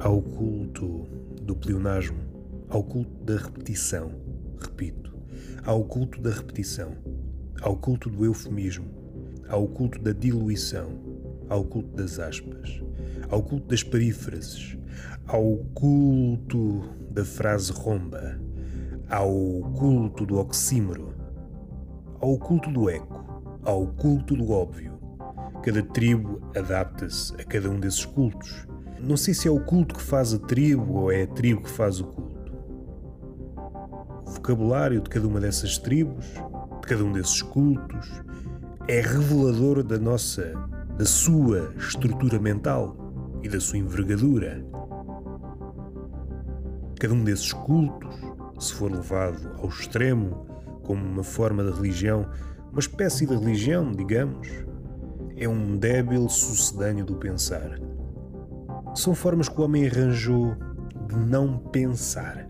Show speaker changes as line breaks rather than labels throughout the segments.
ao culto do pleonasmo, ao culto da repetição, repito, ao culto da repetição, ao culto do eufemismo, ao culto da diluição, ao culto das aspas, ao culto das perífrases, ao culto da frase romba, ao culto do oxímoro, ao culto do eco, ao culto do óbvio. Cada tribo adapta-se a cada um desses cultos. Não sei se é o culto que faz a tribo ou é a tribo que faz o culto. O vocabulário de cada uma dessas tribos, de cada um desses cultos, é revelador da nossa, da sua estrutura mental e da sua envergadura. Cada um desses cultos, se for levado ao extremo como uma forma de religião, uma espécie de religião, digamos, é um débil sucedâneo do pensar. São formas que o homem arranjou de não pensar.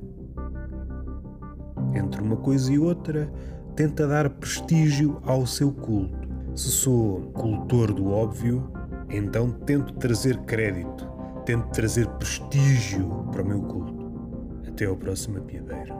Entre uma coisa e outra, tenta dar prestígio ao seu culto. Se sou cultor do óbvio, então tento trazer crédito, tento trazer prestígio para o meu culto. Até ao próximo piadeiro.